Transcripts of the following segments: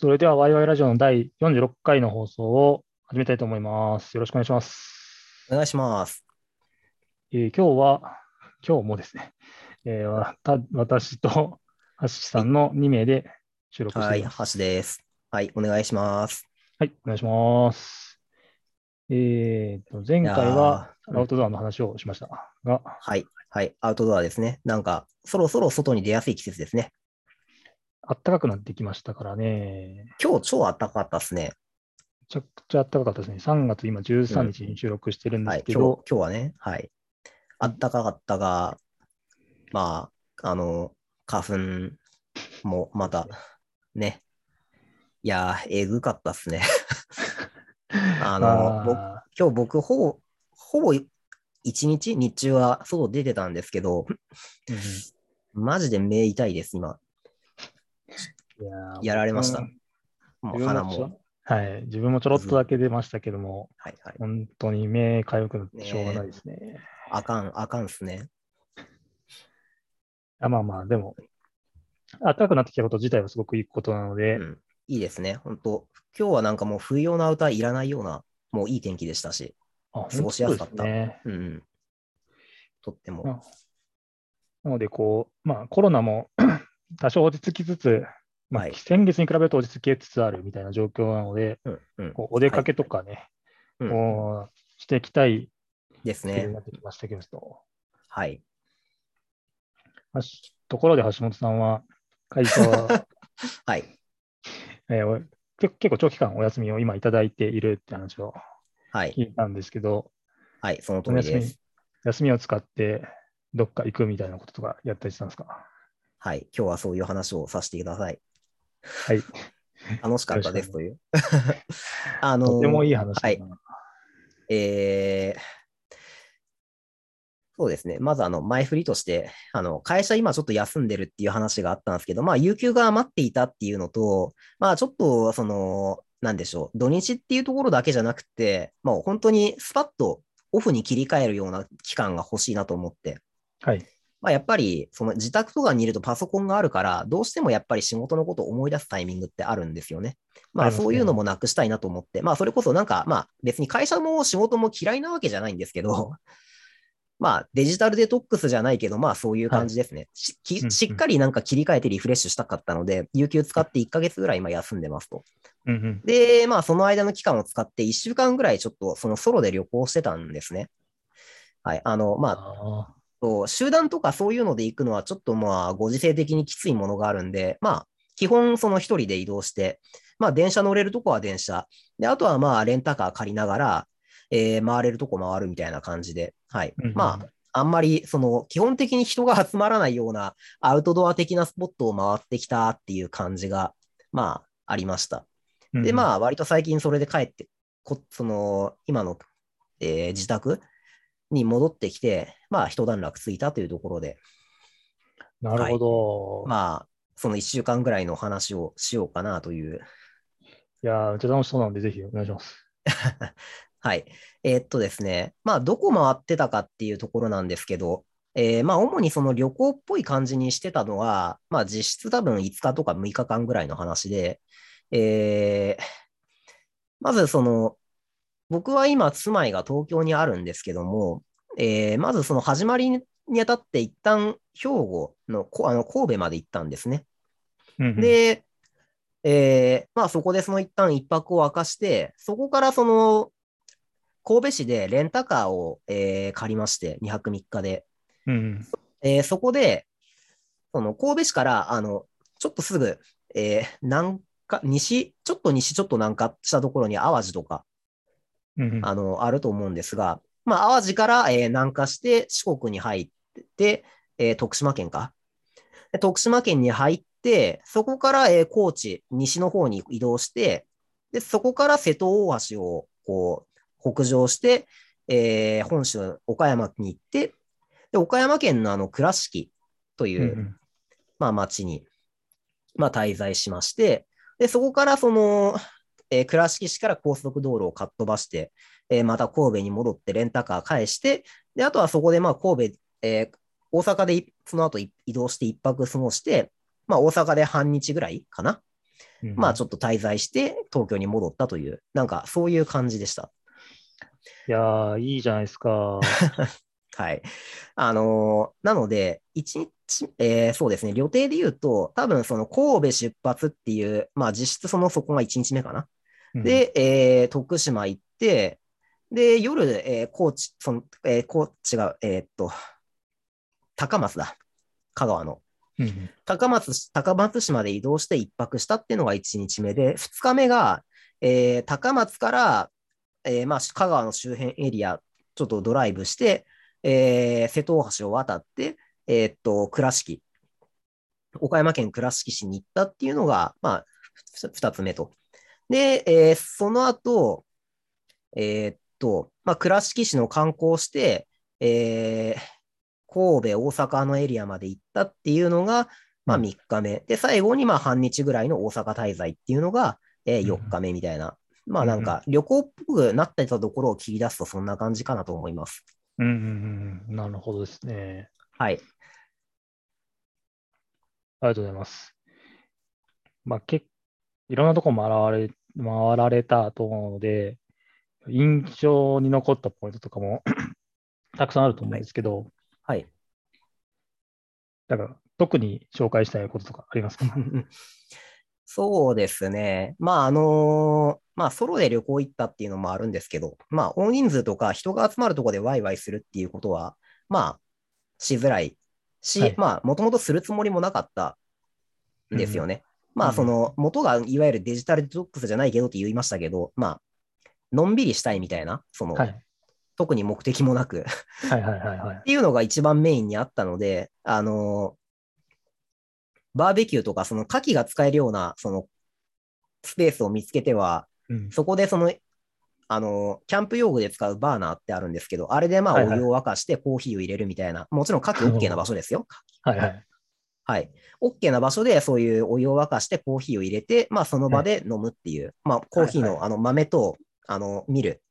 それでは、ワイワイラジオの第46回の放送を始めたいと思います。よろしくお願いします。お願いします。えー今日は、今日もですね、えーわた私とハッシーさんの2名で収録してはいい、ます。橋です。はい、お願いします。はい、お願いします。えーと、前回はアウトドアの話をしましたが、はい、はい、アウトドアですね。なんか、そろそろ外に出やすい季節ですね。暖かくなってきましたからね、今日超暖かかったですね。めちゃくちゃ暖かかったですね。3月今13日に収録してるんではい、今日すけど、、今日はね、はい。暖かかったが、まあ、あの、花粉もまた、ね。いやー、えぐかったっすね。あの、僕あ今日僕、ほぼ、ほぼ一日、日中は外出てたんですけど、ーうんマジで目痛いです、今。いやられましたうんもう自分鼻も。はい、自分もちょろっとだけ出ましたけども、はいはい。本当に目かゆくなってしょうがないですね。あかん、あかんっすね。あまあまあ、でも、暖かくなってきたこと自体はすごくいいことなので、うん。いいですね。本当今日はなんかもう冬用のアウターいらないような、もういい天気でしたし。あ過ごしやすかったね。うんうん。とっても。あなので、こう、まあ、コロナも多少落ち着きつつ、まあはい先月に比べると落ち着きつつあるみたいな状況なので、うんうん。こうお出かけとかね、うんこうしていきたいですねな。ってきましたけど、はい。ところで橋本さんは、会社は、はい。えーお結結構長期間お休みを今いただいているって話をはい。聞いたんですけど、はい。その通お休みりです。休みを使ってどっか行くみたいなこととかやったりしたんですか？はい。今日はそういう話をさせてください。はい。楽しかったですという。あのーとてもいい話だはいな。えーそうですね。まず、あの、前振りとして、あの、会社今ちょっと休んでるっていう話があったんですけど、まあ、有給が余っていたっていうのと、まあ、ちょっと、その、なんでしょう、土日っていうところだけじゃなくて、まあ、本当にスパッとオフに切り替えるような期間が欲しいなと思って、はい。まあ、やっぱり、その自宅とかにいるとパソコンがあるから、どうしてもやっぱり仕事のことを思い出すタイミングってあるんですよね。まあ、そういうのもなくしたいなと思って、まあ、それこそなんか、まあ、別に会社も仕事も嫌いなわけじゃないんですけど、まあ、デジタルデトックスじゃないけど、まあ、そういう感じですね。しきうんうんしっかりなんか切り替えてリフレッシュしたかったので、有給使って1ヶ月ぐらい今休んでますと。うんうん。で、まあ、その間の期間を使って1週間ぐらいちょっとそのソロで旅行してたんですね。はい。あの、まあ、あそう集団とかそういうので行くのはちょっとまあご時世的にきついものがあるんで、まあ基本その一人で移動して、まあ電車乗れるとこは電車。で、あとはまあレンタカー借りながら、えー回れるとこ回るみたいな感じで、はい。うんうんまあ、あんまりその基本的に人が集まらないようなアウトドア的なスポットを回ってきたっていう感じが、まあありました。ーで、まあ、あ、割と最近それで帰って、こその、今の、えー自宅に戻ってきて、まあ、一段落ついたというところで、なるほど。まあ、その一週間ぐらいの話をしようかなという。いやー、めっちゃ楽しそうなので、ぜひお願いします。はい。えーっとですね、まあ、どこ回ってたかっていうところなんですけど、えーまあ、主にその旅行っぽい感じにしてたのは、まあ、実質多分5日とか6日間ぐらいの話で、えーまずその、僕は今、住まいが東京にあるんですけども、えーまずその始まりにあたって一旦兵庫のこあの神戸まで行ったんですね。うんうん、で、えーまあそこでその一旦一泊を明かして、そこからその神戸市でレンタカーを、えー借りまして、2泊3日で。えーそこで、その神戸市から、あの、ちょっとすぐ、えー南下、西、ちょっと西、ちょっと南下したところに淡路とか、あの、あると思うんですが、まあ、淡路から、えー南下して四国に入って、えー徳島県か。で徳島県に入って、そこから、えー高知、西の方に移動して、で、そこから瀬戸大橋を、こう、北上して、えー本州、岡山に行って、で、岡山県のあの、倉敷という、うんうんまあ、町に、まあ、滞在しまして、で、そこからその、えー倉敷市から高速道路をかっ飛ばして、えーまた神戸に戻ってレンタカー返して、で、あとはそこでまあ神戸、えー大阪でいその後い移動して一泊過ごして、まあ大阪で半日ぐらいかなうんまあちょっと滞在して東京に戻ったという、なんかそういう感じでした。いやー、いいじゃないですか。はい。あのーなので、一日、えーそうですね、予定で言うと、多分その神戸出発っていう、まあ実質そのそこが1日目かな。うん、で、えー徳島行って、で、夜、えー高知、その、えー高知が、えーっと、高松だ。香川の。うん、高松、高松市まで移動して一泊したっていうのが1日目で、2日目が、えー高松から、えーまあ、香川の周辺エリア、ちょっとドライブして、えー瀬戸大橋を渡って、えーっと、倉敷、岡山県倉敷市に行ったっていうのが、まあ、2つ目と。で、えーその後、えーっと、まあ、倉敷市の観光して、えー神戸、大阪のエリアまで行ったっていうのが、まあうん3日目。で、最後にまあ半日ぐらいの大阪滞在っていうのが、えーうん4日目みたいな。まあなんか旅行っぽくなってたところを切り出すとそんな感じかなと思います。うん、うん、うん、なるほどですね。はい。ありがとうございます。まあ、けいろんなとこ回られ、回られたと思うので、印象に残ったポイントとかも たくさんあると思うんですけど、はい。だから特に紹介したいこととかありますか？そうですね。まあ、あのーまあ、ソロで旅行行ったっていうのもあるんですけど、まあ、大人数とか人が集まるところでワイワイするっていうことは、まあ、しづらいし、はいまあ、もともとするつもりもなかったんですよね。まあ、うんその、元がいわゆるデジタルデトックスじゃないけどって言いましたけど、まあ、のんびりしたいみたいな、その、はい。特に目的もなく、はいはいはいはいっ。ていうのが一番メインにあったので、あのバーベキューとか、その火器が使えるような、その、スペースを見つけては、うんそこでその、あのキャンプ用具で使うバーナーってあるんですけど、あれでまあはいはいお湯を沸かしてコーヒーを入れるみたいな、もちろん火器 OK な場所ですよ。はいはい。はい。OK な場所でそういうお湯を沸かしてコーヒーを入れて、まあその場で飲むっていう、まあコーヒーのあの豆と、あの、ミル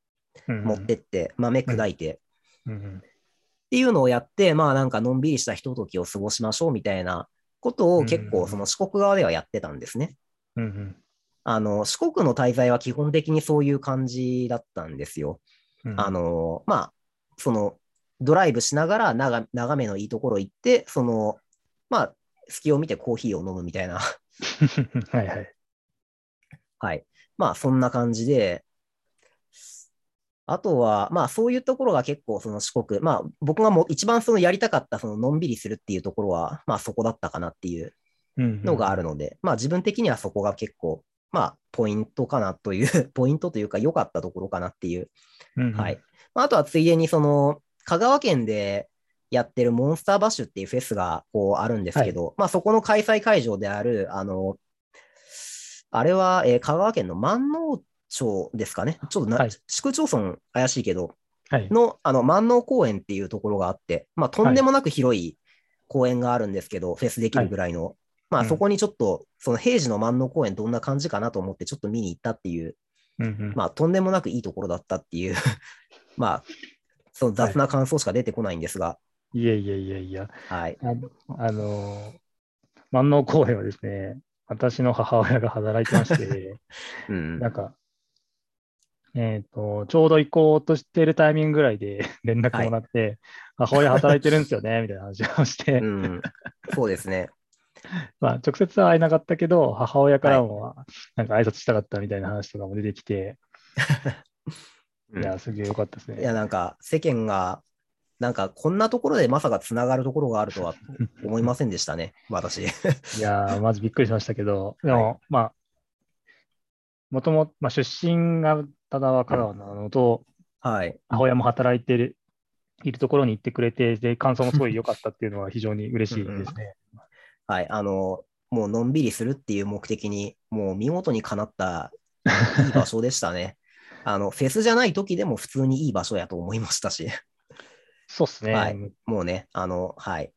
うん持ってって、豆砕いて、っていうのをやって、まあなんかのんびりしたひとときを過ごしましょうみたいなことを結うん構その四国側ではやってたんですね。うんうん。あの、四国の滞在は基本的にそういう感じだったんですよ。うん。あの、まあ、その、ドライブしながら眺眺めのいいところ行って、その、まあ、隙を見てコーヒーを飲むみたいな。はいはい。はい。まあ、そんな感じで、あとは、まあ、そういうところが結構、その四国、まあ、僕がもう一番そのやりたかった、その、のんびりするっていうところは、まあ、そこだったかなっていうのがあるので、まあ、自分的にはそこが結構、まあ、ポイントかなという、ポイントというか、良かったところかなっていう。うんうんはい。。まあ、あとは、ついでに、その、香川県でやってるモンスターバッシュっていうフェスが、こう、あるんですけど、まあ、そこの開催会場である、あの、あれは、えー香川県の万能町ですかね。ちょっとな、はい市区町村怪しいけど、はい。の、あの、万能公園っていうところがあって、まあ、とんでもなく広い公園があるんですけど、フェスできるぐらいの。まあ、うんそこにちょっと、その平時の万能公園どんな感じかなと思って、ちょっと見に行ったっていう、うんうんまあ、とんでもなくいいところだったっていう、まあ、その雑な感想しか出てこないんですが、いやいやいやいや。はい。あの、あの万能公園はですね、私の母親が働いてまして、うんなんか、えっと、ちょうど行こうとしてるタイミングぐらいで 連絡もらって、母親働いてるんですよね、みたいな話をして、うん。そうですね。まあ、直接は会えなかったけど、母親からも、なんか挨拶したかったみたいな話とかも出てきて、うんいや、すげえよかったですいや、ね。なんか、世間が、なんか、こんなところでまさかつながるところがあるとは 思いませんでしたね、私。いやー、まずびっくりしましたけど、でも、まあ、もともと、まあ、出身がただは香川なのと、はい。母親も働いてる、いるところに行ってくれて、で、感想もすごい良かったっていうのは非常に嬉しいですね。はい。あの、もうのんびりするっていう目的に、もう見事にかなったいい場所でしたね。あの、フェスじゃない時でも普通にいい場所やと思いましたし。そうっすね。はいもうね、あの、はい。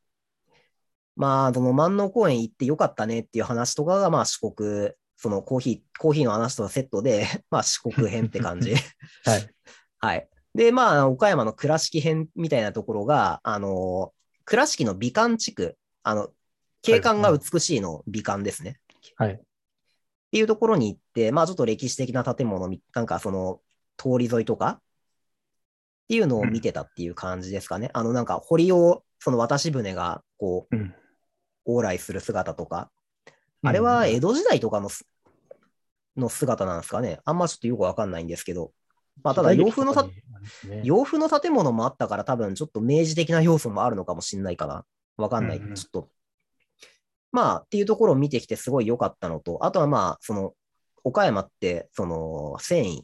まあ、その万能公園行ってよかったねっていう話とかが、まあ四国、そのコーヒー、コーヒーの話とセットで、まあ四国編って感じ。はい。はい。で、まあ、岡山の倉敷編みたいなところが、あの、倉敷の美観地区、あの、景観が美しいの美観ですね。はい。っていうところに行って、まあちょっと歴史的な建物み、なんかその通り沿いとかっていうのを見てたっていう感じですかね。あのなんか堀を、その渡し船がこううん。往来する姿とか、あれは江戸時代とかのすの姿なんですかね。あんまちょっとよくわかんないんですけど。まあただ洋風のた、よ洋風の建物もあったから多分ちょっと明示的な要素もあるのかもしれないかな。わかんない。ちょっと。まあっていうところを見てきてすごい良かったのと、あとはまあその岡山ってその繊維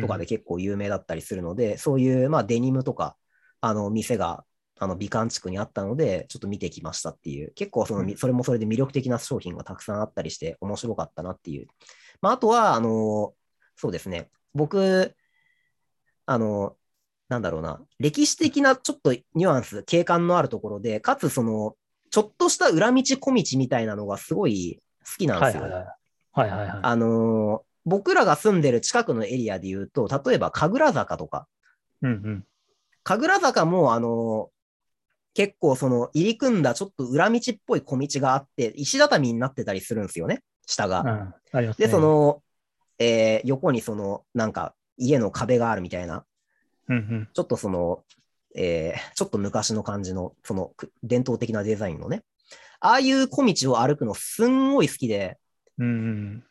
とかで結構有名だったりするので、そういうまあデニムとかあの店があの美観地区にあったので、ちょっと見てきましたっていう、結構その、うんそれもそれで魅力的な商品がたくさんあったりして面白かったなっていう。まあ、あとは、あの、そうですね、僕、あの、なんだろうな、歴史的なちょっとニュアンス、景観のあるところで、かつその、ちょっとした裏道小道みたいなのがすごい好きなんですよ。はいはいはい。はいはいはい。あのー僕らが住んでる近くのエリアで言うと、例えば神楽坂とか、うんうん。神楽坂も、あのー結構その入り組んだちょっと裏道っぽい小道があって、石畳になってたりするんですよね、下が。うん。ありますで、ね。そ、の、えー横にその、なんか家の壁があるみたいな、うんうん。ちょっとその、えーちょっと昔の感じの、そのく伝統的なデザインのね、ああいう小道を歩くのすんごい好きで、うんうん。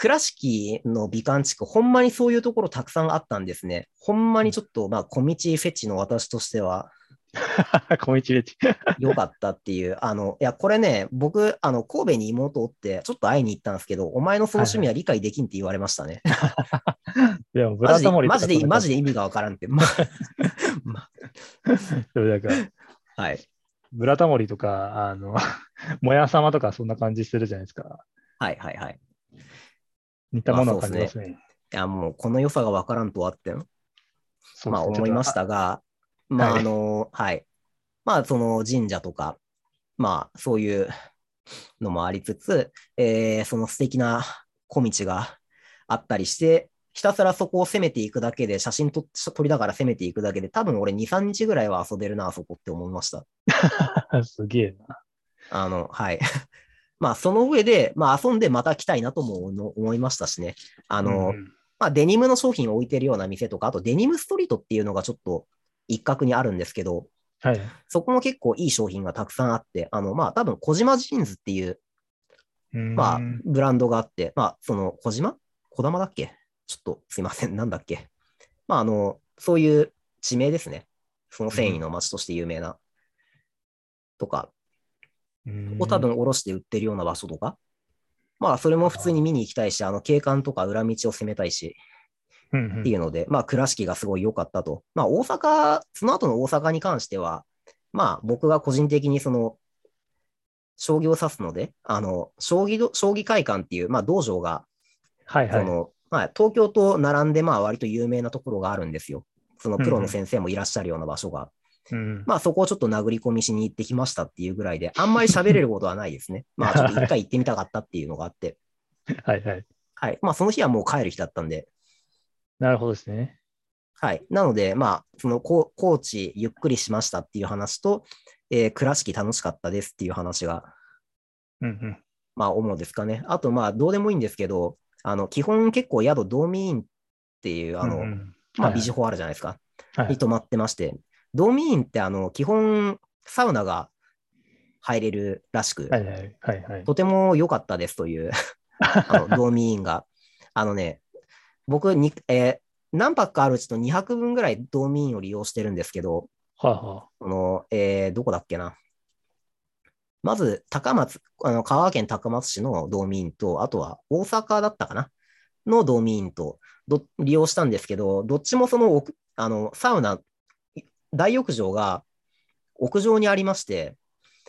倉敷の美観地区、ほんまにそういうところたくさんあったんですね。ほんまにちょっと、まあ、小道フェチの私としては 小道レチ。良かったっていう、あの、いや、これね、僕、あの、神戸に妹おって、ちょっと会いに行ったんですけど、お前のその趣味は理解できんって言われましたね。いや、ブラタモリマジで、マジで。で意味がわからんって。ままはい。ブラタモリとか、あの、もやさまとかそんな感じするじゃないですか。はいはいはい。似たものを感じますね。いや、もう、この良さがわからんとはって、そうまあ、思いまし。たが、まあ、はいあの、はい。まあ、その神社とか、まあ、そういうのもありつつ、えーその素敵な小道があったりして、ひたすらそこを攻めていくだけで、写真撮撮りながら攻めていくだけで、多分俺2、3日ぐらいは遊べるな、あそこって思いました。すげえな。あの、はい。まあ、その上で、まあ、遊んでまた来たいなとも思いましたしね。ああの、まあ、デニムの商品を置いてるような店とか、あとデニムストリートっていうのがちょっと一角にあるんですけど、はい。そこも結構いい商品がたくさんあって、あの、まあ、多分小島ジーンズっていう、まあうん、ブランドがあって、まあ、その、小島？小玉だっけ？ちょっとすいません、なんだっけ？まあ、あの、そういう地名ですね。その繊維の町として有名な。とか、うんを多分おろして売ってるような場所とか、まあ、それも普通に見に行きたいし、あの、景観とか裏道を攻めたいし、っていうので、まあ、倉敷がすごい良かったと。まあ、大阪、その後の大阪に関しては、まあ、僕が個人的にその、将棋を指すので、あの、将棋ど、将棋会館っていう、まあ、道場が、はいはい。その、まあ、東京と並んで、まあ、割と有名なところがあるんですよ。そのプロの先生もいらっしゃるような場所が。うんまあ、そこをちょっと殴り込みしに行ってきましたっていうぐらいで、あんまり喋れることはないですね。まあ、ちょっと一回行ってみたかったっていうのがあって。はいはい。はい。まあ、その日はもう帰る日だったんで、なるほどですね。はい。なので、まあ、そのコ高知ゆっくりしましたっていう話と、えー倉敷楽しかったですっていう話が、うんうん。まあ、主ですかね。あと、まあ、どうでもいいんですけど、あの、基本結構宿、ドーミーンっていう、あの、うんうんまあ、はいビジホあるじゃないですか。はいに泊まってまして、ドーミーンって、あの、基本、サウナが入れるらしく、はいはいはいはい。とても良かったですという、あの、ドーミーンが。あのね、僕に、えー何泊かあるうちの2泊分ぐらいドーミーンを利用してるんですけど、はあはこの、えーどこだっけな。まず、高松、あの、香川県高松市のドーミーンと、あとは大阪だったかなのドーミーンとど利用したんですけど、どっちもその奥、あの、サウナ、大浴場が屋上にありまして、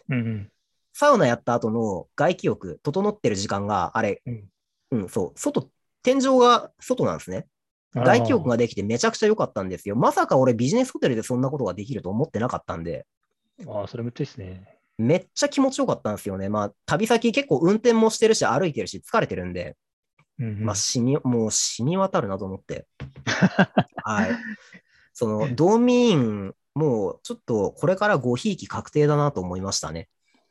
うんうん。サウナやった後の外気浴、整ってる時間が、あれ、うんうん、そう、外、天井が外なんですね。外気浴ができてめちゃくちゃ良かったんですよ。まさか俺ビジネスホテルでそんなことができると思ってなかったんで、ああ、それめっちゃいいですね。めっちゃ気持ちよかったんですよね。まあ、旅先結構運転もしてるし、歩いてるし、疲れてるんで、うんうんまあ、染み、もう染み渡るなと思って。はい。その、ドーミーン、もうちょっとこれからごひいき確定だなと思いましたね。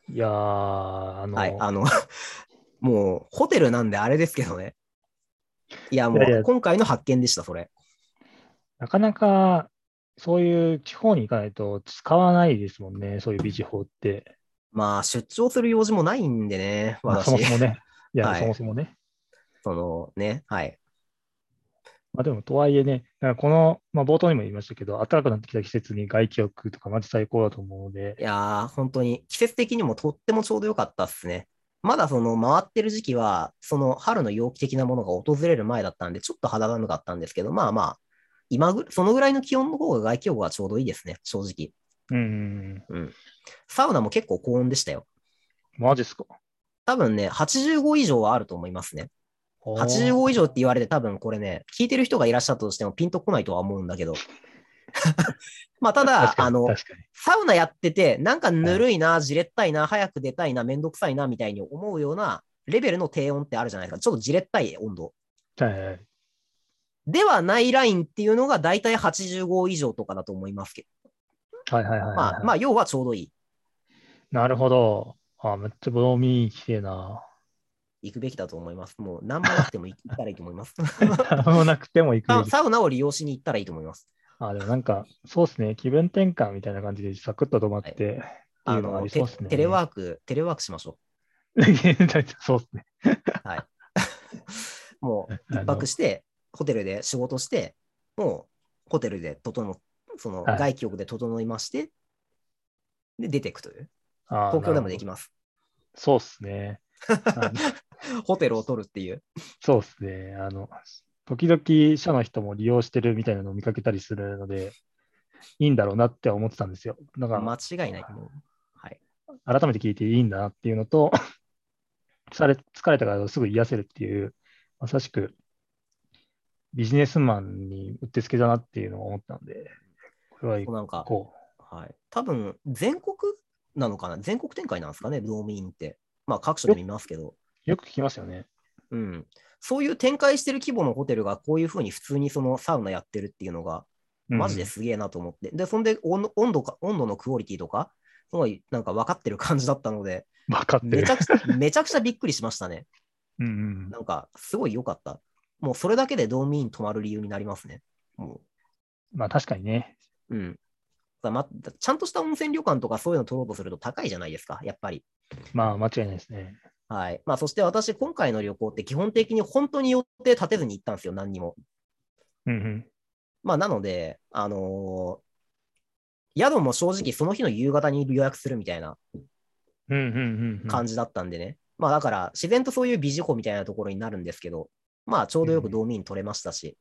いやー、あの、はい。あの、もう、ホテルなんであれですけどね。いや、もう、今回の発見でした、それ。なかなか、そういう地方に行かないと使わないですもんね、そういうビジ法って。まあ、出張する用事もないんでね、まあ、私。そもそもね。いや、はいそもそもね。そのね、はい。まあでも、とはいえね、この、まあ冒頭にも言いましたけど、暖かくなってきた季節に外気浴とかマジ最高だと思うのでい、やー、本当に、季節的にもとってもちょうどよかったっすね。まだその回ってる時期は、その春の陽気的なものが訪れる前だったんで、ちょっと肌寒かったんですけど、まあまあ、今ぐ、そのぐらいの気温の方が外気浴はちょうどいいですね、正直。うん、うん。サウナも結構高温でしたよ。マジっすか？多分ね、85以上はあると思いますね。85以上って言われて多分これね、聞いてる人がいらっしゃったとしてもピンとこないとは思うんだけど。まあただあの。サウナやってて、なんかぬるいな、じれったいな、早く出たいな、めんどくさいな、みたいに思うようなレベルの低温ってあるじゃないですか。ちょっとじれったい温度。はいはいはい。ではないラインっていうのが大体85以上とかだと思いますけはいはいはいはいど。まあ、まあ、要はちょうどいい。なるほど。あ、めっちゃブロミーきてえな。行くべきだと思います。もう何もなくても行ったらいいと思います。何もなくても行く。ササウナを利用しに行ったらいいと思います。あ、でもなんか、そうですね。気分転換みたいな感じでサクッと止まって、っていうあのがあのテりそうですね。テレワーク、テレワークしましょ そうですね。う。もう一泊して、ホテルで仕事して、もうホテルで整そのはい外気浴で整いまして、で、出ていくという。あ東京でもできま。す。そうですね。ホテルを取るっていう。そうですね。あの、時々社の人も利用してるみたいなのを見かけたりするので、いいんだろうなって思ってたんですよ。だから、間違いない。はい。改めて聞いていいんだなっていうのと、疲れ疲れたからすぐ癒せるっていう、まさしくビジネスマンにうってつけだなっていうのを思ったんで、これはなんか、こはい。多分、全国なのかな？全国展開なんですかね、ドームインって。まあ、各所で見ますけど。う、よく聞きますよね。うん。そういう展開してる規模のホテルがこういうふうに普通にそのサウナやってるっていうのが、マジですげえなと思って。で、そんで温度温度か、温度のクオリティとか、すごいなんか分かってる感じだったので、うん。分かってるめち。ゃくちゃ、めちゃくちゃびっくりしましたね。うんうん。なんか、すごい良かった。もうそれだけでドームイン泊まる理由になりますね。もまあ確かにね。う。うん。だま、ちゃんとした温泉旅館とかそういうの取ろうとすると高いじゃないですか、やっぱり。まあ間違いないですね。はい。まあ、そして私、今回の旅行って基本的に本当に予定立てずに行ったんですよ、何にも。うんうん。まあ、なので、あのー宿も正直その日の夕方に予約するみたいなうんうんうんうん。感じだったんでね。まあ、だから、自然とそういうビジホみたいなところになるんですけど、まあ、ちょうどよくドーミーン取れましたし、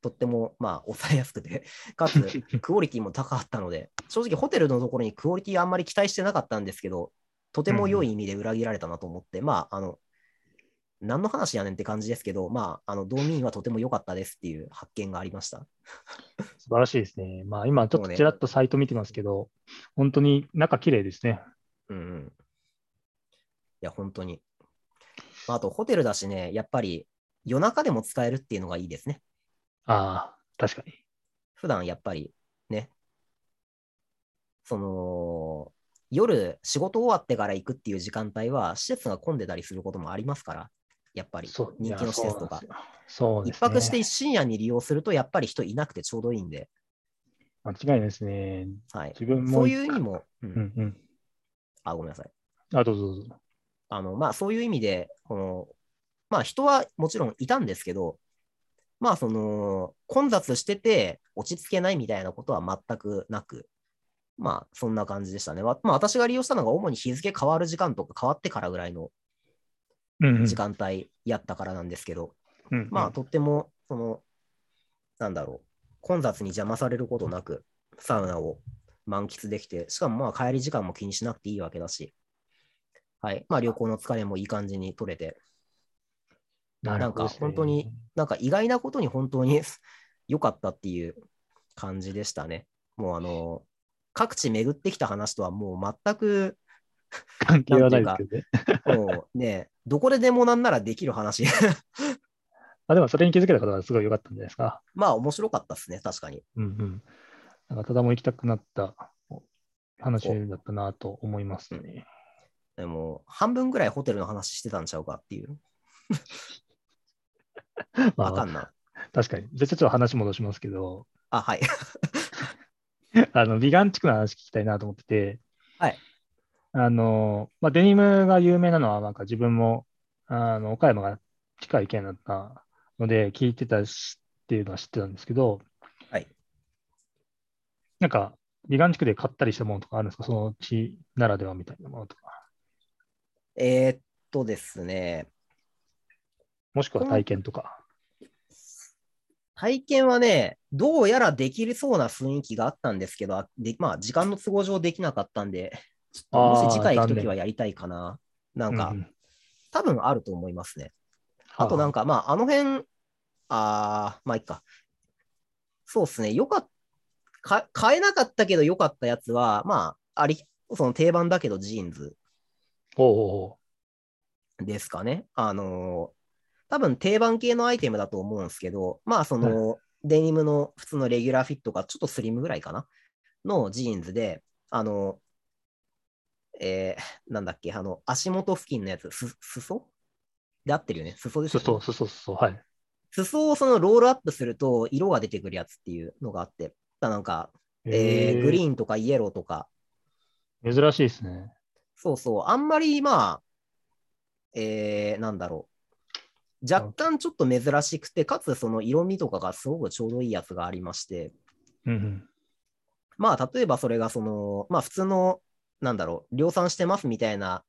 とっても、まあ、抑えやすくて、かつ、クオリティも高かったので、正直ホテルのところにクオリティあんまり期待してなかったんですけど、とても良い意味で裏切られたなと思って、まあ、あの、何の話やねんって感じですけど、まあ、あの、ドーミーンはとても良かったですっていう発見がありました。素晴らしいですね。まあ今ちょっとちらっとサイト見てますけど、本当に中綺麗ですね。うんうん。いや、本当に。まああと、ホテルだしね、やっぱり夜中でも使えるっていうのがいいですね。ああ、確かに。普段やっぱりね、その、夜仕事終わってから行くっていう時間帯は施設が混んでたりすることもありますから、やっぱり人気の施設とか。。そう一ね泊して深夜に利用するとやっぱり人いなくてちょうどいいんで、間違いないですね。はい。自分も。そういう意味も、うんうんうん。あ、ごめんなさい。あ、どうぞどうぞ。あの、まあ、そういう意味で、この、まあ、人はもちろんいたんですけど、まあ、その、混雑してて落ち着けないみたいなことは全くなく、まあ、そんな感じでしたね。わまあ、私が利用したのが主に日付変わる時間とか変わってからぐらいの時間帯やったからなんですけど、うんうんまあ、とっても、その、なんだろう、混雑に邪魔されることなく、サウナを満喫できて、しかもまあ帰り時間も気にしなくていいわけだし、はい。まあ旅行の疲れもいい感じに取れて、なんかなるほどですね本当に、なんか意外なことに本当に 良かったっていう感じでしたね。もうあの、各地巡ってきた話とはもう全く、関係はないですけどね。もうね、どこででもなんならできる話。あでもそれに気づけた方はすごい良かったんじゃないですか。まあ面白かったですね、確かに。うんうん。なんかただも行きたくなった話だったなと思いますね。でも、半分ぐらいホテルの話してたんちゃうかっていう。まあわかんない。確かに。じゃあちょっと話戻しますけど、あ、はい。あの、美顔地区の話聞きたいなと思ってて、はい。あの、まあ、デニムが有名なのは、なんか自分も、あの、岡山が近い県だったので、聞いてたしっていうのは知ってたんですけど、はい。なんか、美顔地区で買ったりしたものとかあるんですか？その地ならではみたいなものとか。えーっとですね、もしくは体験とか。体験はね、どうやらできそうな雰囲気があったんですけど、あでまあ、時間の都合上できなかったんで、ちょっともし次回行くときはやりたいかな。なんか、うんうん多分あると思いますね。あとなんか、か、まあ、あの辺、あーまあいいか。そうですね。よかっか、買えなかったけどよかったやつは、まあ、あり、その定番だけどジーンズほうほうほですかね。あのー多分定番系のアイテムだと思うんですけど、まあ、その、デニムの普通のレギュラーフィットがちょっとスリムぐらいかな？のジーンズで、あの、えー、なんだっけ、あの、足元付近のやつ、す、裾で合ってるよね？裾ですよねそうそうそうそう、はい。裾をそのロールアップすると色が出てくるやつっていうのがあって、だなんか、えーグリーーンとかイエローとか、ン。珍しいですね。そうそう、あんまりまあ、えー、なんだろう。若干ちょっと珍しくて、かつその色味とかがすごくちょうどいいやつがありまして、うんうん。まあ、例えばそれがその、まあ普通の、なんだろう、量産してますみたいな、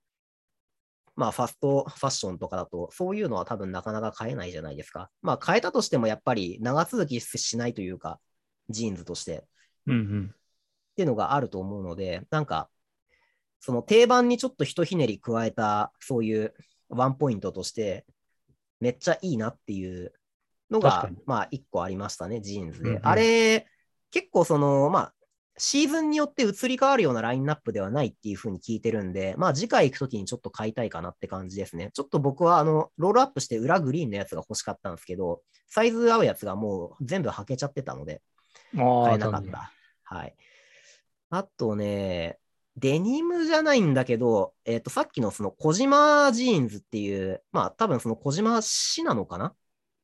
まあファストファッションとかだと、そういうのは多分なかなか買えないじゃないですか。まあ買えたとしてもやっぱり長続きしないというか、ジーンズとして。うんうん。っていうのがあると思うので、なんか、その定番にちょっとひとひねり加えた、そういうワンポイントとして、めっちゃいいなっていうのがまあ、一個ありましたね、ジーンズで。うんうんあれ、結構その、まあ、シーズンによって移り変わるようなラインナップではないっていうふうに聞いてるんで、まあ次回行くときにちょっと買いたいかなって感じですね。ちょっと僕はあの、ロールアップして裏グリーンのやつが欲しかったんですけど、サイズ合うやつがもう全部はけちゃってたので、買えなかった。はい。あとね、デニムじゃないんだけど、えっ、と、さっきのその児島ジーンズっていう、まあ多分その児島市なのかな？っ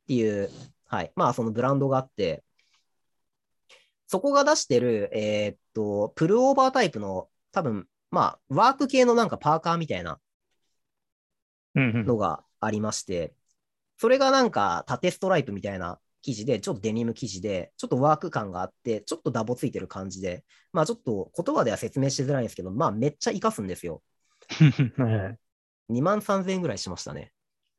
ていう、はい。まあそのブランドがあって、そこが出してる、えっ、と、プルオーバータイプの多分、まあワーク系のなんかパーカーみたいな。のがありまして、それがなんか縦ストライプみたいな生地で、ちょっとデニム生地で、ちょっとワーク感があって、ちょっとダボついてる感じで、まあちょっと言葉では説明しづらいんですけど、まあめっちゃ活かすんですよ。はい2万3000円ぐらいしましたね。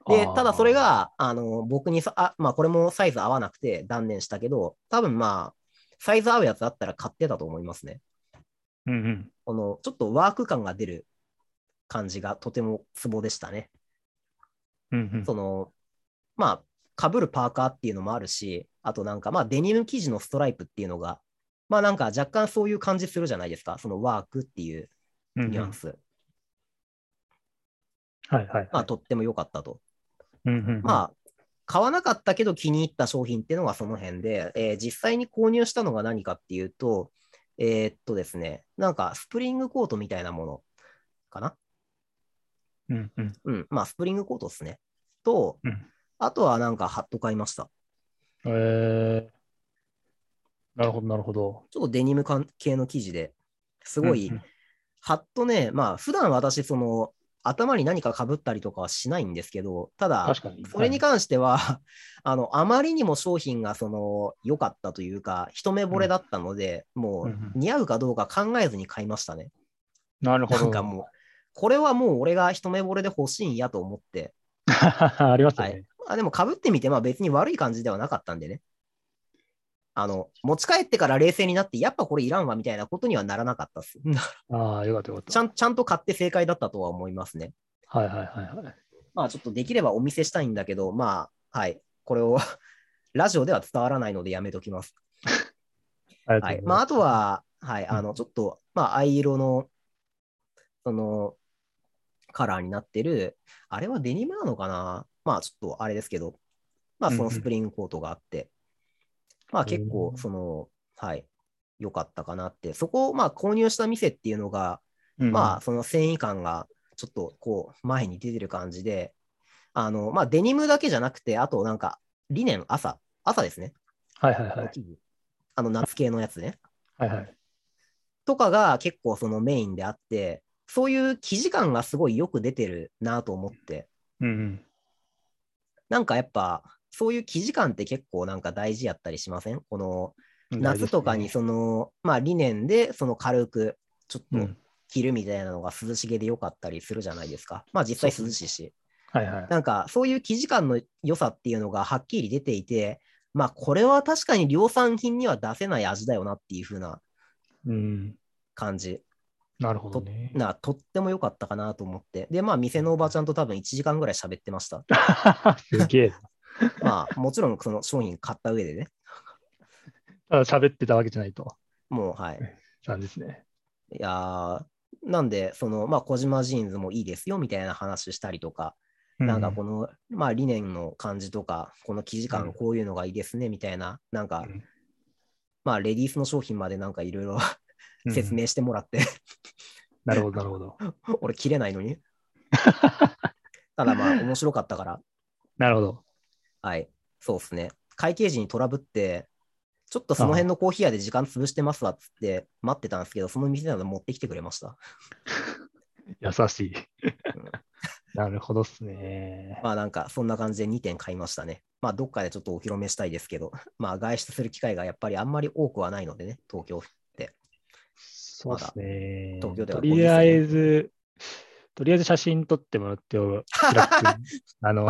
でただそれが、あの、僕にさ、あ、まあこれもサイズ合わなくて断念したけど、多分まあ、サイズ合うやつだったら買ってたと思いますね。うんうん。この、ちょっとワーク感が出る感じがとてもツボでしたね。うんうん。その、まあ、被るパーカーっていうのもあるし、あとなんか、まあ、デニム生地のストライプっていうのが、まあなんか若干そういう感じするじゃないですか。そのワークっていううんうんニュアンス。はいはい。まあ、とっても良かったと。うんうんうん。まあ、買わなかったけど気に入った商品っていうのがその辺で、えー実際に購入したのが何かっていうと、えーっとですね、なんかスプリングコートみたいなものかなうんうん。うん、まあスプリングコートですね。と、うんあとはなんかハット買いました。えー、なるほど、なるほど。ちょっとデニム関系の生地ですごい、うんうんハットね、まあ普段私その頭に何か被ったりとかはしないんですけど、ただ。それに関しては、あの、あまりにも商品がその良かったというか、一目惚れだったので、もうんううん似合うかどうか考えずに買いましたね。なるほど。なんかもう、これはもう俺が一目惚れで欲しいんやと思って、ありますよはねい。あでも被ってみて、まあ別に悪い感じではなかったんでね。あの、持ち帰ってから冷静になって、やっぱこれいらんわみたいなことにはならなかったっす。ああ、よかったよかった。ちゃんちゃんと買って正解だったとは思いますね。はいはいはいはい。まあちょっとできればお見せしたいんだけど、まあ、はい。これを ラジオでは伝わらないのでやめときます。あはい。まああとは、はい。あの、ちょっと、まあ藍色の、その、カラーになってる、あれはデニムなのかな？まあちょっとあれですけど、まあそのスプリングコートがあって、まあ結構う、んその、はい。良かったかなって。そこを、まあ購入した店っていうのが、うんまあその繊維感がちょっとこう前に出てる感じで、あの、まあ、デニムだけじゃなくて、あとなんか、リネン朝、朝ですね。はいはいはい。あの夏系のやつね。はいはい。とかが結構そのメインであって、そういう生地感がすごいよく出てるなと思って、うんなんかやっぱ、そういう生地感って結構なんか大事やったりしません？このうん。夏とかにその、まあ理念でその軽くちょっとうん。着るみたいなのが涼しげでよかったりするじゃないですか。まあ実際涼しいし。はいはい。なんかそういう生地感の良さっていうのがはっきり出ていて、まあこれは確かに量産品には出せない味だよなっていう風なうん。感じ。なるほどとね。なとっても良かったかなと思って。で、まあ店のおばちゃんと多分1時間ぐらい喋ってました。すげえな。まあもちろんその商品買った上でね。ただ喋ってたわけじゃないと。もうはい。なんですね。いやーなんで、その、まあ、小島ジーンズもいいですよみたいな話したりとか、なんかこの、の、まあ、理念の感じとか、この生地うん感、こういうのがいいですねみたいな、なんかうん、まあ、レディースの商品までなんかいろいろうん説明してもらって、なるほど、なるほど。俺、切れないのに。ただ、まあ、面白かったから、なるほど。はい、そうですね。会計時にトラブって、ちょっとその辺のコーヒー屋で時間潰してますわっつって待ってたんですけど、その店なの持ってきてくれました。優しい。なるほどっすね。まあなんかそんな感じで2点買いましたね。まあどっかでちょっとお披露目したいですけど、まあ外出する機会がやっぱりあんまり多くはないのでね、東京。そうですね。東京ではとりあえず、とりあえず写真撮ってもらって、 Slackに あの、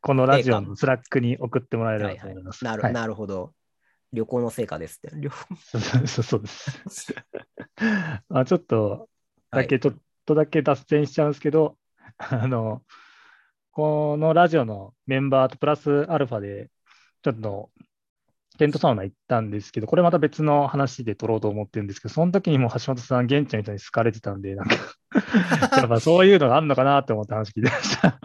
このラジオの Slackに送ってもらえればはいはいと思います。なるはいなるほど。旅行の成果ですって。旅そうそうそうです。あちょっとはいだけ、ちょっとだけ脱線しちゃうんですけど、あの、このラジオのメンバーとプラスアルファで、ちょっとテントサウナ行ったんですけど、これまた別の話で撮ろうと思ってるんですけど、その時にもう橋本さん、現地の人に好かれてたんで、なんか、やっぱそういうのがあるのかなって思って話聞いてました。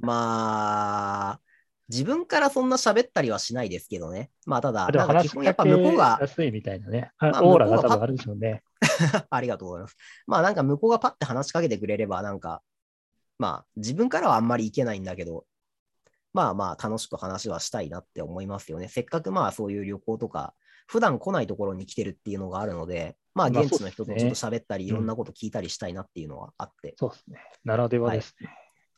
まあ、自分からそんな喋ったりはしないですけどね。まあただ、でも話しなんか基本やかっぱ向こうけがや、すいみたいなね、まあオーラが多分あるでしょうね。ありがとうございます。まあなんか向こうがパッて話しかけてくれれば、なんか、まあ自分からはあんまりいけないんだけど、まあまあ楽しく話はしたいなって思いますよね。せっかくまあそういう旅行とか、普段来ないところに来てるっていうのがあるので、まあまあ現地の人とちょっと喋ったり、いろんなこと聞いたりしたいなっていうのはあって。そうですね。ならではですね。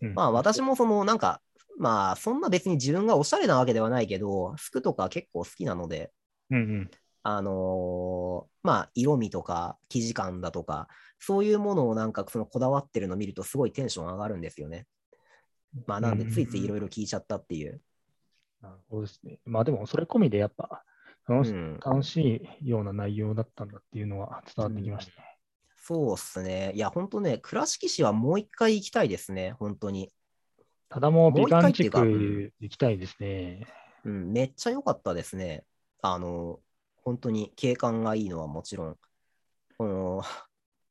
うんまあ私もそのなんか、まあそんな別に自分がおしゃれなわけではないけど、服とか結構好きなので、うんうん。あのーまあ、色味とか生地感だとか、そういうものをなんかそのこだわってるのを見るとすごいテンション上がるんですよね。まあ、なんでついついいろいろ聞いちゃったっていう。なるほどですね。まあでも、それ込みでやっぱ楽し,、うん楽しいような内容だったんだっていうのは伝わってきましたね。そうっすね。いや、本当ね、倉敷市はもう一回行きたいですね、本当に。ただもうもう美観地一回っていうか区行きたいですね。うん、めっちゃ良かったですね。あの、本当に景観がいいのはもちろん、この、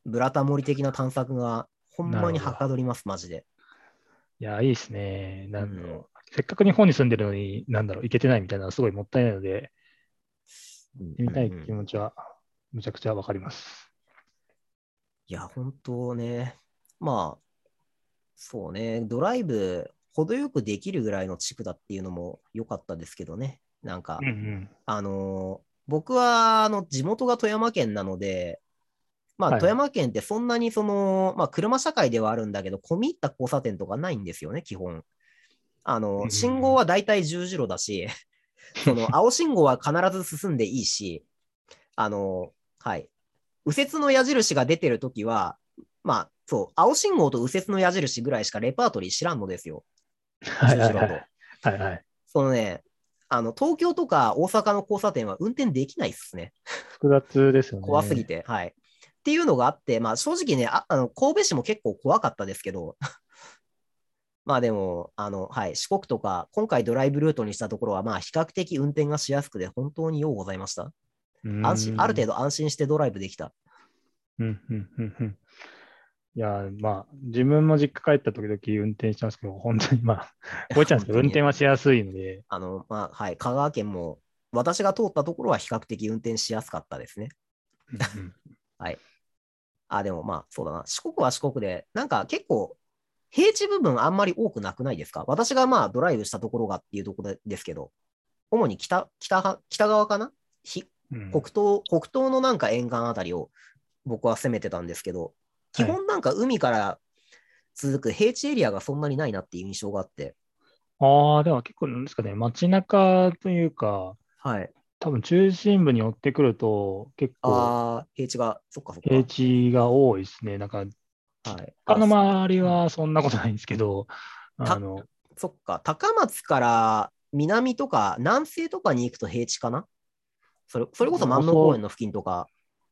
ブラタモリ的な探索がほんまにはかどります、マジで。いや、いいですね。なんだろううんせっかく日本に住んでるのに、なんだろう、行けてないみたいなのはすごいもったいないので、うん行ってみたい気持ちはむちゃくちゃわかります。いや、本当ね。まあ、そうね、ドライブ、程よくできるぐらいの地区だっていうのも良かったですけどね。なんか、うんうん。あのー僕は、あの、地元が富山県なので、まあ、はい富山県ってそんなにその、まあ、車社会ではあるんだけど、込み入った交差点とかないんですよね、基本。あの、信号はだいたい十字路だし、その、青信号は必ず進んでいいし、あの、はい。右折の矢印が出てるときは、まあ、そう、青信号と右折の矢印ぐらいしかレパートリー知らんのですよ。はいはいはい。はいはい。そのね、あの、東京とか大阪の交差点は運転できないっすね。複雑ですよね。怖すぎて。はい。っていうのがあって、まあ正直ね、ああの神戸市も結構怖かったですけど、まあでも、あの、はい、四国とか、今回ドライブルートにしたところは、まあ比較的運転がしやすくて、本当にようございました。うん安心、ある程度安心してドライブできた。うんうんうんうんいや、まあ、自分も実家帰った時々運転してますけど、本当にまあ、こうちゃうんですけど、運転はしやすいので、あの、まあ、はい、香川県も、私が通ったところは比較的運転しやすかったですね。うんうん あ、でもまあ、そうだな。四国は四国で、なんか結構、平地部分あんまり多くなくないですか？私がまあドライブしたところがっていうところですけど、主に北、北、北側かな？ひうん。北東、北東のなんか沿岸あたりを僕は攻めてたんですけど、基本なんか海から続く平地エリアがそんなにないなっていう印象があって、ああ、でも結構なんですかね、街中というか、はい。多分中心部に寄ってくると、結構ああ、平地が、そっかそっか。平地が多いですね。なんか、はい。他のあ周りはそんなことないんですけど、たあの、そっか、高松から南とか南西とかに行くと平地かな？それそれこそ万能公園の付近とか、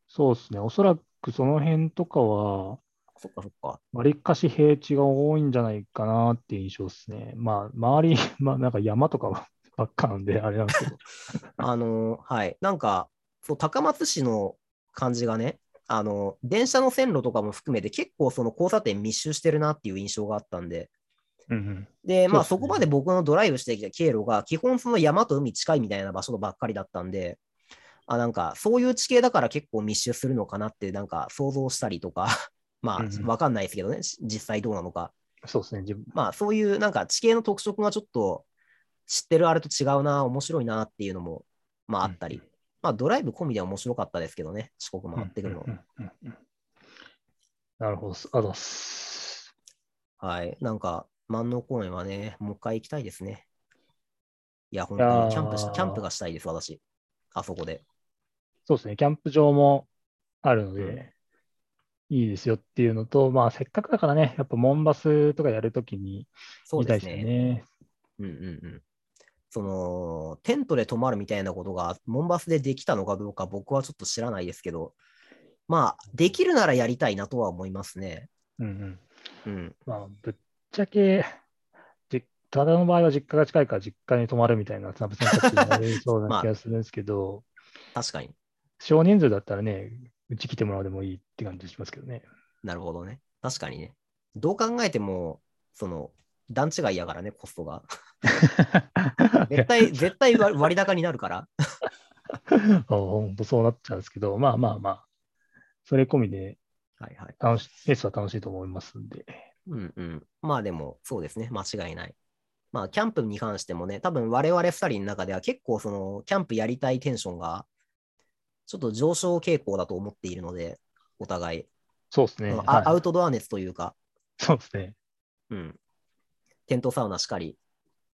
そうですね、おそらくその辺とかは、そっかそっか。わりかし平地が多いんじゃないかなっていう印象ですね。まあ、周り、まあ、なんか山とかばっかなんで、あれなんですけど。あのーはい。なんか、そう、高松市の感じがね、あの、電車の線路とかも含めて結構その交差点密集してるなっていう印象があったんで、うんうん。で、まあそこまで僕のドライブしてきた経路が基本その山と海近いみたいな場所ばっかりだったんで、あ、なんかそういう地形だから結構密集するのかなってなんか想像したりとか、まうんうんあわかんないですけどね、し実際どうなのか。そうですね、自分。まあそういうなんか地形の特色がちょっと知ってるあれと違うな、面白いなっていうのもまああったり。うんまあドライブ込みで面白かったですけどね、四国回ってくるのなるほど、あざす。はい。なんか万能公園はね、もう一回行きたいですね。いや、本当にキャンプし、キャンプがしたいです、私。あそこで。そうですね、キャンプ場もあるので、うんいいですよっていうのと、まあ、せっかくだからね、やっぱモンバスとかやるときにそう見たいです。ね。うんうんうん。その、テントで泊まるみたいなことが、モンバスでできたのかどうか僕はちょっと知らないですけど、まあ、できるならやりたいなとは思いますね。うんうん。うん。まあ、ぶっちゃけ、じただの場合は実家が近いから実家に泊まるみたいな選択肢になりそう まあな気がするんですけど、確かに。少人数だったらね、うち来てもらうでもいいって感じしますけどね。なるほどね。確かにね。どう考えても、その、段違いやからね、コストが。絶対、絶対割割高になるから。本当そうなっちゃうんですけど、まあまあまあ、それ込みではいはい。楽し、レースは楽しいと思いますんで。うんうん。まあでも、そうですね。間違いない。まあ、キャンプに関してもね、多分我々2人の中では結構その、キャンプやりたいテンションが、ちょっと上昇傾向だと思っているので、お互い。そうですね。はいあアウトドア熱というか、そうですね。うん。テントサウナしかり、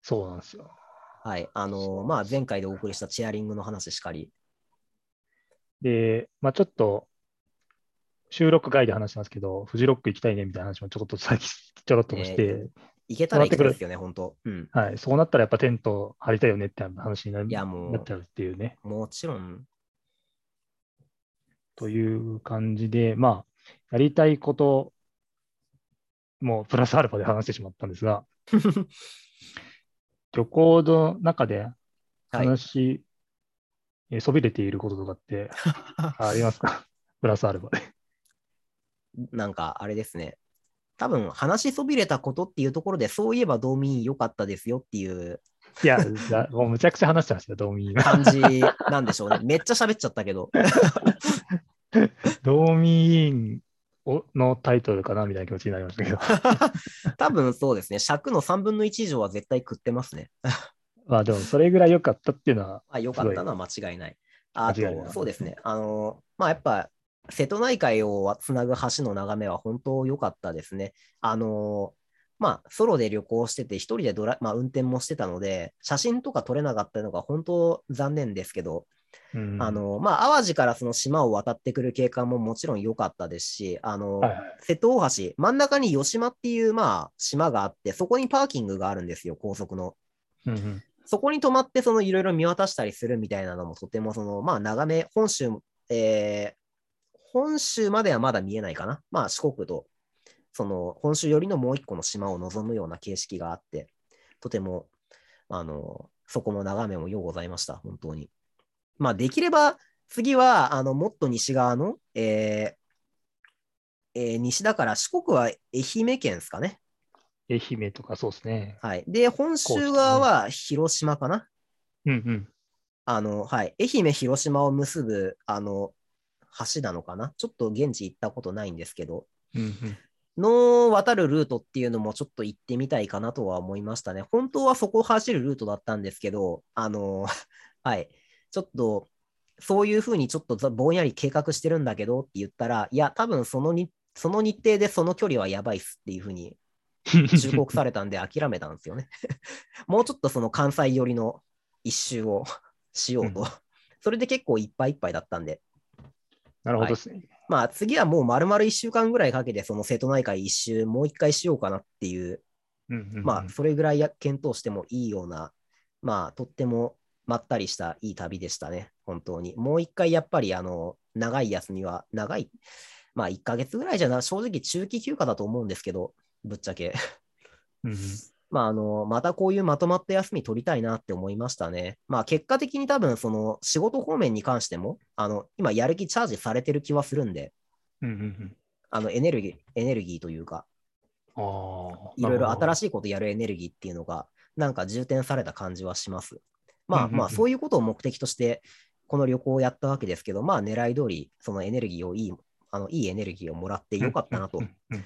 そうなんですよ。はい。あのーまあ、前回でお送りしたチェアリングの話しかり、で、まあちょっと、収録外で話してますけど、フジロック行きたいねみたいな話もちょこっとさっきちょろっともして、いけたらいけたいですよね、本当。うん。はい、そうなったらやっぱテント張りたいよねって話になるいやもうなっちゃうっていうね、もちろん、という感じで、まあ、やりたいこともプラスアルファで話してしまったんですが、旅行の中ではい。話、えそびれていることとかって ありますか？プラスアルファで。なんか、あれですね。多分、話しそびれたことっていうところで、そういえば道民良かったですよっていういや、だもうむちゃくちゃ話してましたよ、道民。感じなんでしょうね。めっちゃ喋っちゃったけど。道民をのタイトルかなみたいな気持ちになりましたけど。多分そうですね。尺の3分の1以上は絶対食ってますね。まあでも、それぐらい良かったっていうのは、あ、よかったのは間違いない。あとそうですね。あの、まあ、やっぱ、瀬戸内海をつなぐ橋の眺めは本当良かったですね。あの、まあ、ソロで旅行してて、一人でドラ、まあ、運転もしてたので、写真とか撮れなかったのが本当残念ですけど、うんあ、の、まあ、淡路からその島を渡ってくる景観ももちろん良かったですし、あの、はいはい、瀬戸大橋、真ん中に吉島っていう、まあ、島があって、そこにパーキングがあるんですよ、高速の。うんうんそこに泊まって、そのいろいろ見渡したりするみたいなのもとても、その、まあ、眺め、本州、えー本州まではまだ見えないかな。まあ、四国と、その、本州よりのもう一個の島を望むような形式があって、とても、あの、そこの眺めもようございました、本当に。まあ、できれば、次は、あの、もっと西側の、えーえー西だから四国は愛媛県ですかね。愛媛とかそうですね。はい。で、本州側は広島かな。うんうん。あの、はい。愛媛、広島を結ぶ、あの、橋なのかなちょっと現地行ったことないんですけど、うんうんの渡るルートっていうのもちょっと行ってみたいかなとは思いましたね。本当はそこを走るルートだったんですけど、あの、はい、ちょっと、そういうふうにちょっとざぼんやり計画してるんだけどって言ったら、いや、多分そのにその日程でその距離はやばいっすっていうふうに忠告されたんで諦めたんですよね。もうちょっとその関西寄りの一周をしようと。うんそれで結構いっぱいいっぱいだったんで、なるほどですね。まあ次はもう丸々1週間ぐらいかけてその瀬戸内海一周もう一回しようかなっていう、うんうんうんまあそれぐらいや検討してもいいような、まあとってもまったりしたいい旅でしたね、本当に。もう一回やっぱりあの長い休みは、長い、まあ1ヶ月ぐらいじゃな、正直中期休暇だと思うんですけど、ぶっちゃけ。まあ、あの、またこういうまとまった休み取りたいなって思いましたね。まあ、結果的に多分、その仕事方面に関しても、あの、今やる気チャージされてる気はするんで、うんうんうんあの、エネルギー、エネルギーというか。いろいろ新しい。しいことやるエネルギーっていうのが、なんか充填された感じはします。まあうんうんうんまあ、そういうことを目的として、この旅行をやったわけですけど、まあ、狙い通り、そのエネルギーをいい、あの、いいエネルギーをもらってよかったなとうんうん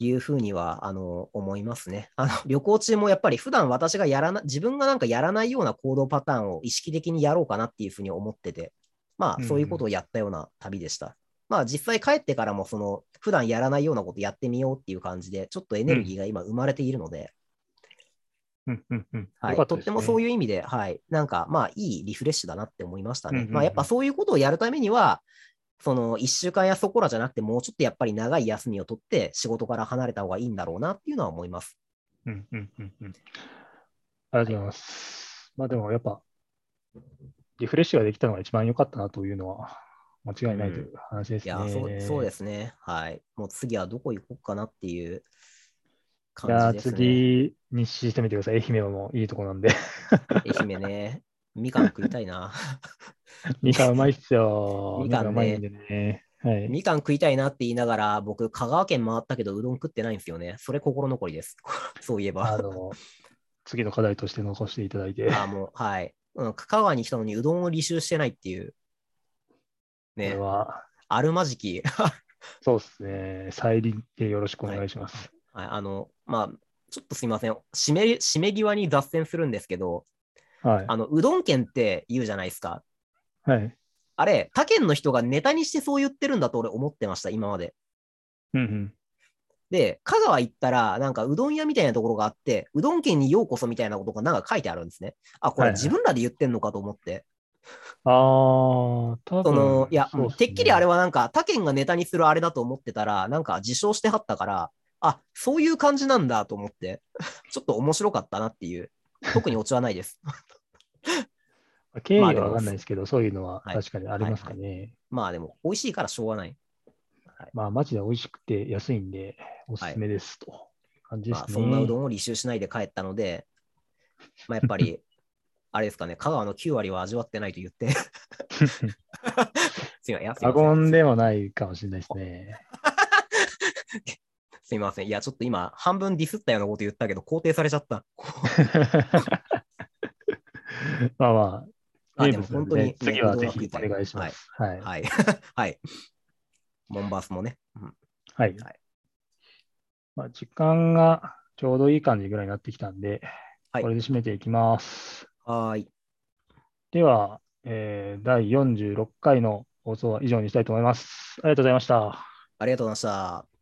いうふうには、あの、思いますね。あの、旅行中もやっぱり普段私がやらな、自分がなんかやらないような行動パターンを意識的にやろうかなっていうふうに思ってて、まあ、うんうんそういうことをやったような旅でした。まあ、実際帰ってからも、その、普段やらないようなことやってみようっていう感じで、ちょっとエネルギーが今生まれているので、うんうんうんはい、とってもそういう意味で、はい、なんか、まあ、いいリフレッシュだなって思いましたね。うんうんうんまあ、やっぱそういうことをやるためには、その1週間やそこらじゃなくて、もうちょっとやっぱり長い休みを取って、仕事から離れた方がいいんだろうなっていうのは思います。うんうんうんうん。ありがとうございます。まあでもやっぱ、リフレッシュができたのが一番良かったなというのは間違いないという話ですね。いや、そうそうですね。はい。もう次はどこ行こうかなっていう感じですね。次、日誌してみてください。愛媛もいいとこなんで。愛媛ね。みかん食いたいな。みかんうまいっすよ。みかんねうまいんでね。はい。みかん食いたいなって言いながら、僕、香川県回ったけど、うどん食ってないんですよね。それ心残りです。そういえば。あの、次の課題として残していただいて。あもう、はい。うん、香川に来たのにうどんを履修してないっていう。これね、は、あるまじき。そうですね。再臨でよろしくお願いします。はい、あの、まあ、ちょっとすいません。締め、締め際に脱線するんですけど、はい。あの、うどん県って言うじゃないですか。はい。あれ、他県の人がネタにしてそう言ってるんだと俺思ってました、今まで。うんうん。で、香川行ったら、なんかうどん屋みたいなところがあって、うどん県にようこそみたいなことがなんか書いてあるんですね。あ、こはいはいれ自分らで言ってんのかと思って。ああ、多分その、いや、ねてっきりあれはなんか他県がネタにするあれだと思ってたら、なんか自称してはったから、あ、そういう感じなんだと思って、ちょっと面白かったなっていう。特にオチはないです。経緯はまあでもわかんないですけど、そういうのははい確かにありますかね。まあでも、美味しいからしょうがない。まあ、マジで美味しくて安いんで、おすすめですと感じですね。まあ、そんなうどんを履修しないで帰ったので、まあ、やっぱり、あれですかね、香川の9割は味わってないと言って。すいません。過言でもないかもしれないですね。すいません。いや、ちょっと今、半分ディスったようなこと言ったけど、肯定されちゃった。まあまあ、あでも本当にね次はぜひお願いします。はい。はい。はい。モンバースもね。うんはい。はいまあ、時間がちょうどいい感じぐらいになってきたんで、はいこれで締めていきます。はーい。では、えー第46回の放送は以上にしたいと思います。ありがとうございました。ありがとうございました。